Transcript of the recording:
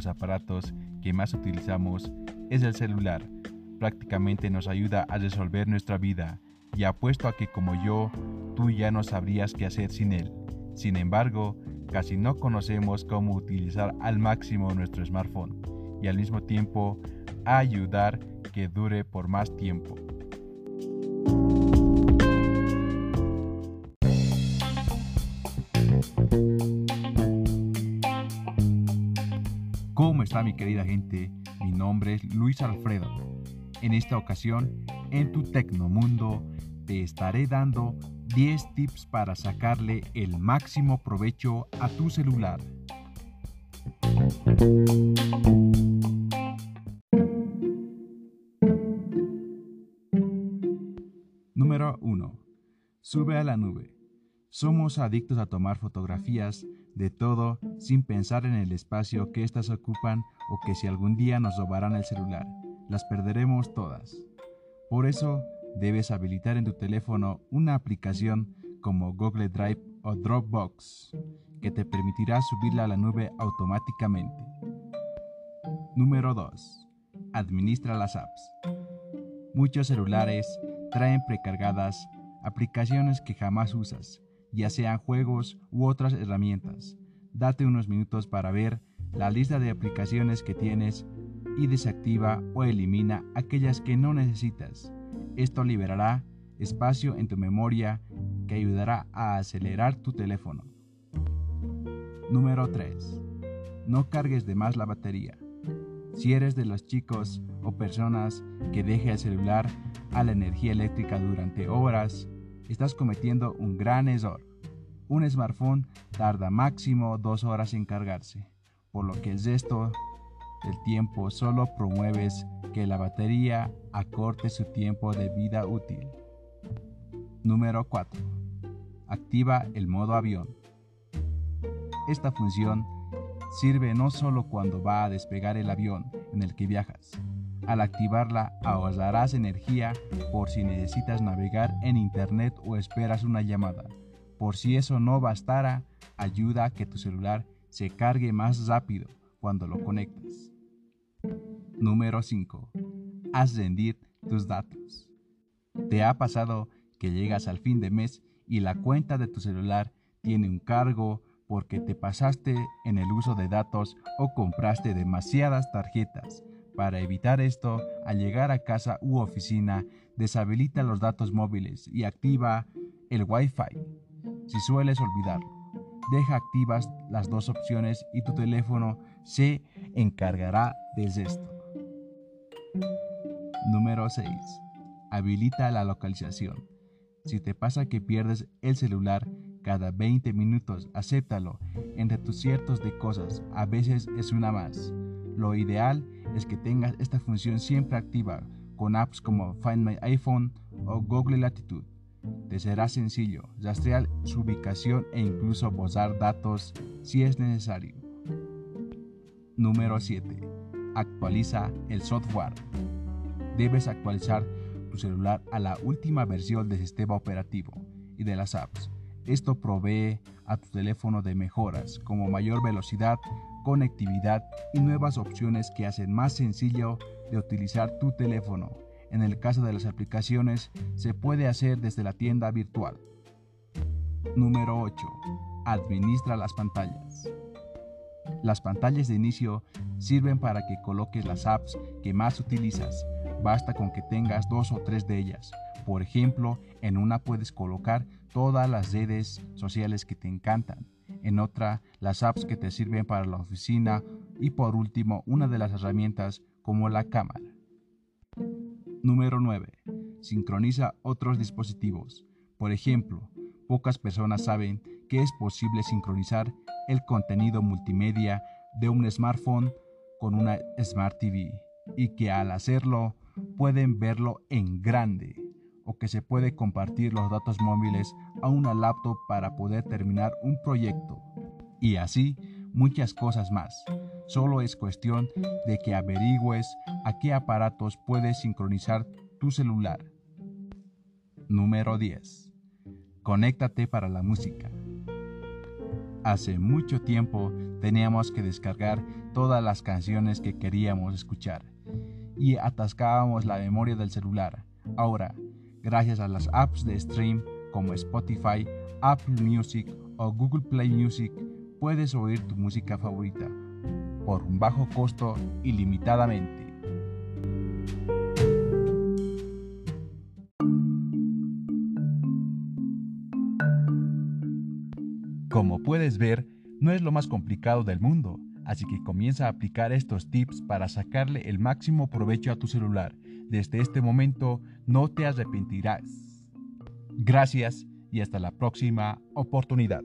los aparatos que más utilizamos es el celular. Prácticamente nos ayuda a resolver nuestra vida y apuesto a que como yo, tú ya no sabrías qué hacer sin él. Sin embargo, casi no conocemos cómo utilizar al máximo nuestro smartphone y al mismo tiempo ayudar que dure por más tiempo. ¿Cómo está mi querida gente? Mi nombre es Luis Alfredo. En esta ocasión, en tu Tecnomundo, te estaré dando 10 tips para sacarle el máximo provecho a tu celular. Número 1. Sube a la nube. Somos adictos a tomar fotografías de todo sin pensar en el espacio que éstas ocupan o que si algún día nos robarán el celular, las perderemos todas. Por eso, debes habilitar en tu teléfono una aplicación como Google Drive o Dropbox que te permitirá subirla a la nube automáticamente. Número 2. Administra las apps. Muchos celulares traen precargadas aplicaciones que jamás usas, ya sean juegos u otras herramientas. Date unos minutos para ver la lista de aplicaciones que tienes y desactiva o elimina aquellas que no necesitas. Esto liberará espacio en tu memoria que ayudará a acelerar tu teléfono. Número 3. No cargues de más la batería. Si eres de los chicos o personas que deje el celular a la energía eléctrica durante horas, estás cometiendo un gran error. Un smartphone tarda máximo dos horas en cargarse, por lo que el resto del tiempo solo promueves que la batería acorte su tiempo de vida útil. Número 4. Activa el modo avión. Esta función sirve no solo cuando va a despegar el avión en el que viajas. Al activarla ahorrarás energía por si necesitas navegar en internet o esperas una llamada. Por si eso no bastara, ayuda a que tu celular se cargue más rápido cuando lo conectas. Número 5. Haz rendir tus datos. ¿Te ha pasado que llegas al fin de mes y la cuenta de tu celular tiene un cargo porque te pasaste en el uso de datos o compraste demasiadas tarjetas? Para evitar esto, al llegar a casa u oficina, deshabilita los datos móviles y activa el Wi-Fi. Si sueles olvidarlo, deja activas las dos opciones y tu teléfono se encargará de esto. Número 6. Habilita la localización. Si te pasa que pierdes el celular cada 20 minutos, acéptalo. Entre tus ciertos de cosas, a veces es una más. Lo ideal es que tengas esta función siempre activa con apps como Find My iPhone o Google Latitude. Te será sencillo rastrear su ubicación e incluso borrar datos si es necesario. Número 7. Actualiza el software. Debes actualizar tu celular a la última versión del sistema operativo y de las apps. Esto provee a tu teléfono de mejoras como mayor velocidad, conectividad y nuevas opciones que hacen más sencillo de utilizar tu teléfono. En el caso de las aplicaciones, se puede hacer desde la tienda virtual. Número 8. Administra las pantallas. Las pantallas de inicio sirven para que coloques las apps que más utilizas. Basta con que tengas dos o tres de ellas. Por ejemplo, en una puedes colocar todas las redes sociales que te encantan. En otra, las apps que te sirven para la oficina. Y por último, una de las herramientas como la cámara. Número 9. Sincroniza otros dispositivos. Por ejemplo, pocas personas saben que es posible sincronizar el contenido multimedia de un smartphone con una Smart TV y que al hacerlo pueden verlo en grande o que se puede compartir los datos móviles a una laptop para poder terminar un proyecto y así muchas cosas más. Solo es cuestión de que averigües a qué aparatos puedes sincronizar tu celular. Número 10. Conéctate para la música. Hace mucho tiempo teníamos que descargar todas las canciones que queríamos escuchar y atascábamos la memoria del celular. Ahora, gracias a las apps de stream como Spotify, Apple Music o Google Play Music, puedes oír tu música favorita por un bajo costo ilimitadamente. Como puedes ver, no es lo más complicado del mundo, así que comienza a aplicar estos tips para sacarle el máximo provecho a tu celular. Desde este momento no te arrepentirás. Gracias y hasta la próxima oportunidad.